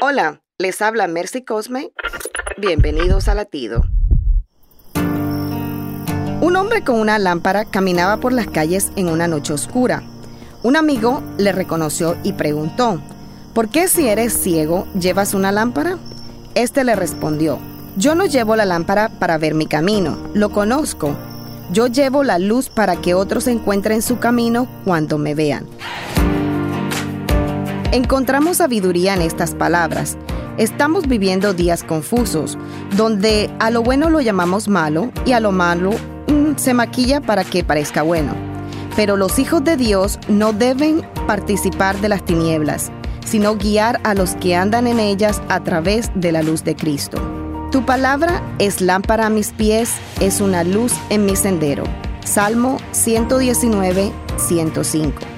Hola, les habla Mercy Cosme. Bienvenidos a Latido. Un hombre con una lámpara caminaba por las calles en una noche oscura. Un amigo le reconoció y preguntó, ¿por qué si eres ciego llevas una lámpara? Este le respondió, yo no llevo la lámpara para ver mi camino, lo conozco. Yo llevo la luz para que otros encuentren su camino cuando me vean. Encontramos sabiduría en estas palabras. Estamos viviendo días confusos, donde a lo bueno lo llamamos malo y a lo malo mm, se maquilla para que parezca bueno. Pero los hijos de Dios no deben participar de las tinieblas, sino guiar a los que andan en ellas a través de la luz de Cristo. Tu palabra es lámpara a mis pies, es una luz en mi sendero. Salmo 119, 105.